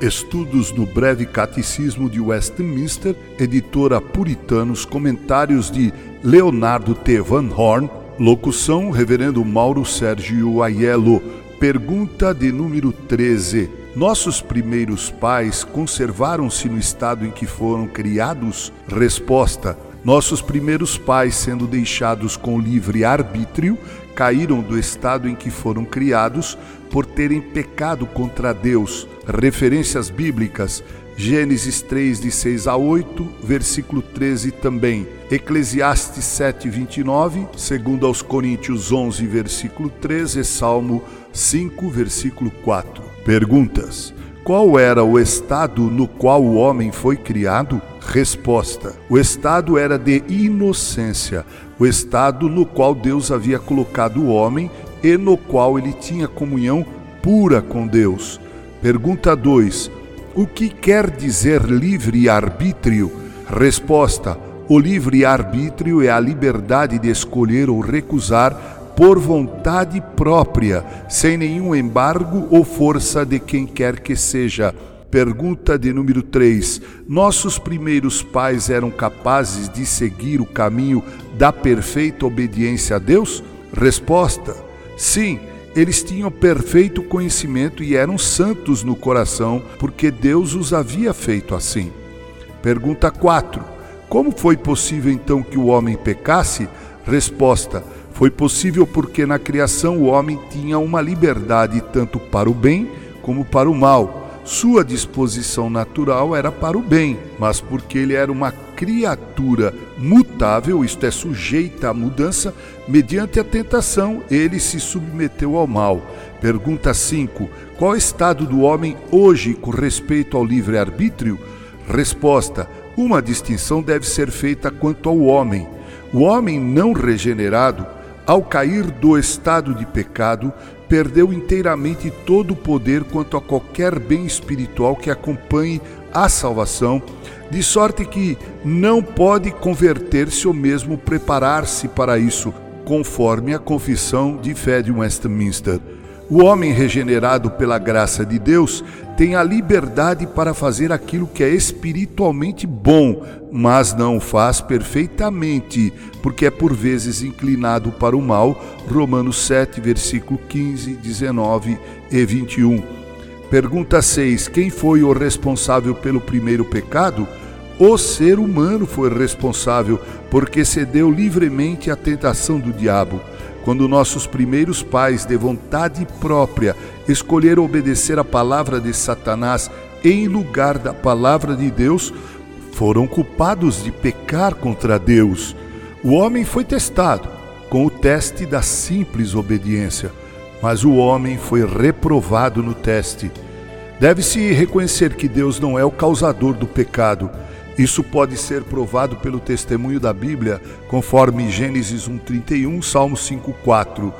Estudos no Breve Catecismo de Westminster, editora Puritanos, comentários de Leonardo T. Van Horn, locução Reverendo Mauro Sérgio Aiello, pergunta de número 13. Nossos primeiros pais conservaram-se no estado em que foram criados? Resposta: Nossos primeiros pais, sendo deixados com livre arbítrio, caíram do estado em que foram criados por terem pecado contra Deus. Referências bíblicas: Gênesis 3, de 6 a 8, versículo 13 também. Eclesiastes 7, 29, segundo aos Coríntios 11, versículo 13, Salmo 5, versículo 4. Perguntas: Qual era o estado no qual o homem foi criado? Resposta: O estado era de inocência, o estado no qual Deus havia colocado o homem e no qual ele tinha comunhão pura com Deus. Pergunta 2: O que quer dizer livre-arbítrio? Resposta: O livre-arbítrio é a liberdade de escolher ou recusar por vontade própria, sem nenhum embargo ou força de quem quer que seja. Pergunta de número 3: Nossos primeiros pais eram capazes de seguir o caminho da perfeita obediência a Deus? Resposta: Sim, eles tinham perfeito conhecimento e eram santos no coração, porque Deus os havia feito assim. Pergunta 4: Como foi possível então que o homem pecasse? Resposta: Foi possível porque na criação o homem tinha uma liberdade tanto para o bem como para o mal. Sua disposição natural era para o bem, mas porque ele era uma criatura mutável, isto é, sujeita à mudança, mediante a tentação, ele se submeteu ao mal. Pergunta 5: Qual é o estado do homem hoje com respeito ao livre-arbítrio? Resposta: Uma distinção deve ser feita quanto ao homem. O homem não regenerado, ao cair do estado de pecado, perdeu inteiramente todo o poder quanto a qualquer bem espiritual que acompanhe a salvação, de sorte que não pode converter-se ou mesmo preparar-se para isso, conforme a confissão de fé de Westminster. O homem regenerado pela graça de Deus tem a liberdade para fazer aquilo que é espiritualmente bom, mas não faz perfeitamente, porque é por vezes inclinado para o mal. Romanos 7, versículo 15, 19 e 21. Pergunta 6: Quem foi o responsável pelo primeiro pecado? O ser humano foi responsável, porque cedeu livremente à tentação do diabo. Quando nossos primeiros pais, de vontade própria, escolheram obedecer a palavra de Satanás em lugar da palavra de Deus, foram culpados de pecar contra Deus. O homem foi testado com o teste da simples obediência, mas o homem foi reprovado no teste. Deve-se reconhecer que Deus não é o causador do pecado isso pode ser provado pelo testemunho da Bíblia, conforme Gênesis 1:31, Salmo 5:4.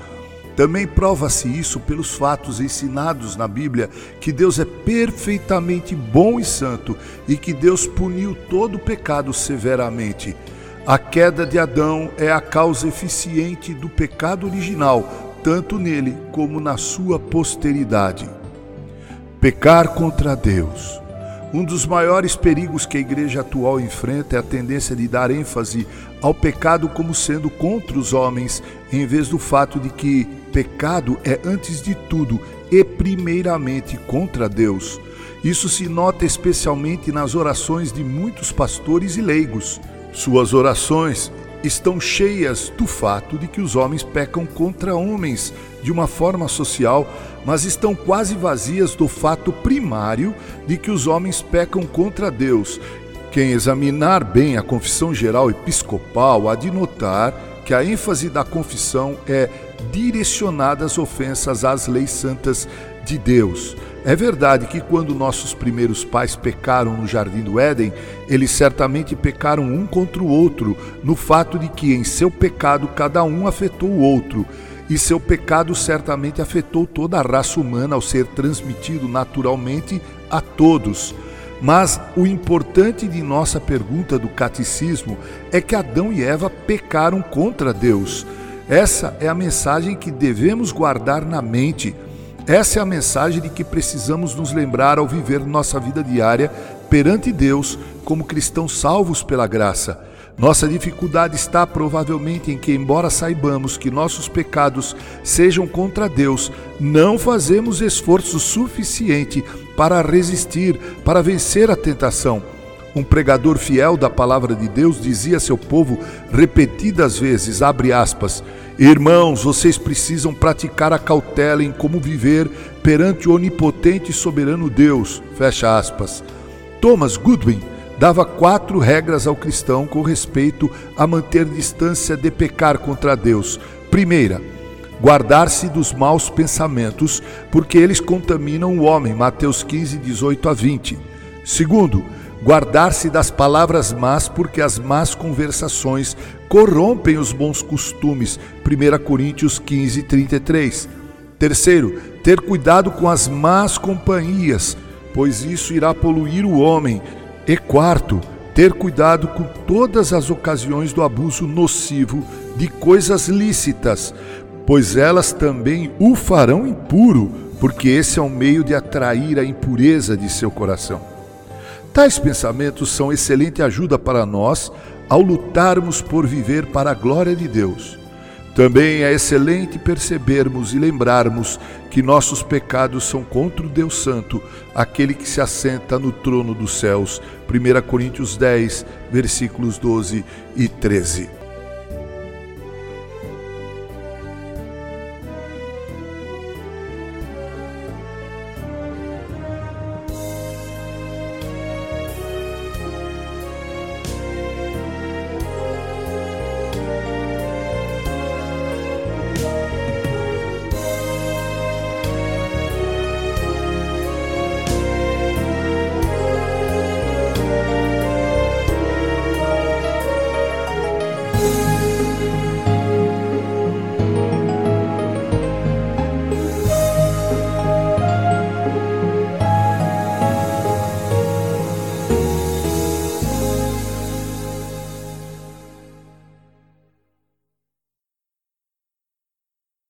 Também prova-se isso pelos fatos ensinados na Bíblia que Deus é perfeitamente bom e santo e que Deus puniu todo o pecado severamente. A queda de Adão é a causa eficiente do pecado original, tanto nele como na sua posteridade. Pecar contra Deus. Um dos maiores perigos que a igreja atual enfrenta é a tendência de dar ênfase ao pecado como sendo contra os homens, em vez do fato de que pecado é, antes de tudo e primeiramente contra Deus. Isso se nota especialmente nas orações de muitos pastores e leigos. Suas orações estão cheias do fato de que os homens pecam contra homens de uma forma social, mas estão quase vazias do fato primário de que os homens pecam contra Deus. Quem examinar bem a confissão geral episcopal há de notar que a ênfase da confissão é direcionada às ofensas às leis santas de Deus. É verdade que quando nossos primeiros pais pecaram no jardim do Éden, eles certamente pecaram um contra o outro, no fato de que em seu pecado cada um afetou o outro. E seu pecado certamente afetou toda a raça humana ao ser transmitido naturalmente a todos. Mas o importante de nossa pergunta do catecismo é que Adão e Eva pecaram contra Deus. Essa é a mensagem que devemos guardar na mente Essa é a mensagem de que precisamos nos lembrar ao viver nossa vida diária perante Deus como cristãos salvos pela graça. Nossa dificuldade está provavelmente em que, embora saibamos que nossos pecados sejam contra Deus, não fazemos esforço suficiente para resistir, para vencer a tentação. Um pregador fiel da palavra de Deus dizia a seu povo repetidas vezes, aspas, Irmãos, vocês precisam praticar a cautela em como viver perante o onipotente e soberano Deus, fecha aspas. Thomas Goodwin dava quatro regras ao cristão com respeito a manter distância de pecar contra Deus. Primeira, guardar-se dos maus pensamentos, porque eles contaminam o homem. Mateus 15, 18 a 20. Segundo, guardar-se das palavras más, porque as más conversações corrompem os bons costumes. 1 Coríntios 15, 33. Terceiro, ter cuidado com as más companhias, pois isso irá poluir o homem. E quarto, ter cuidado com todas as ocasiões do abuso nocivo de coisas lícitas, pois elas também o farão impuro, porque esse é um meio de atrair a impureza de seu coração. Tais pensamentos são excelente ajuda para nós ao lutarmos por viver para a glória de Deus. Também é excelente percebermos e lembrarmos que nossos pecados são contra o Deus Santo, aquele que se assenta no trono dos céus. 1 Coríntios 10, versículos 12 e 13.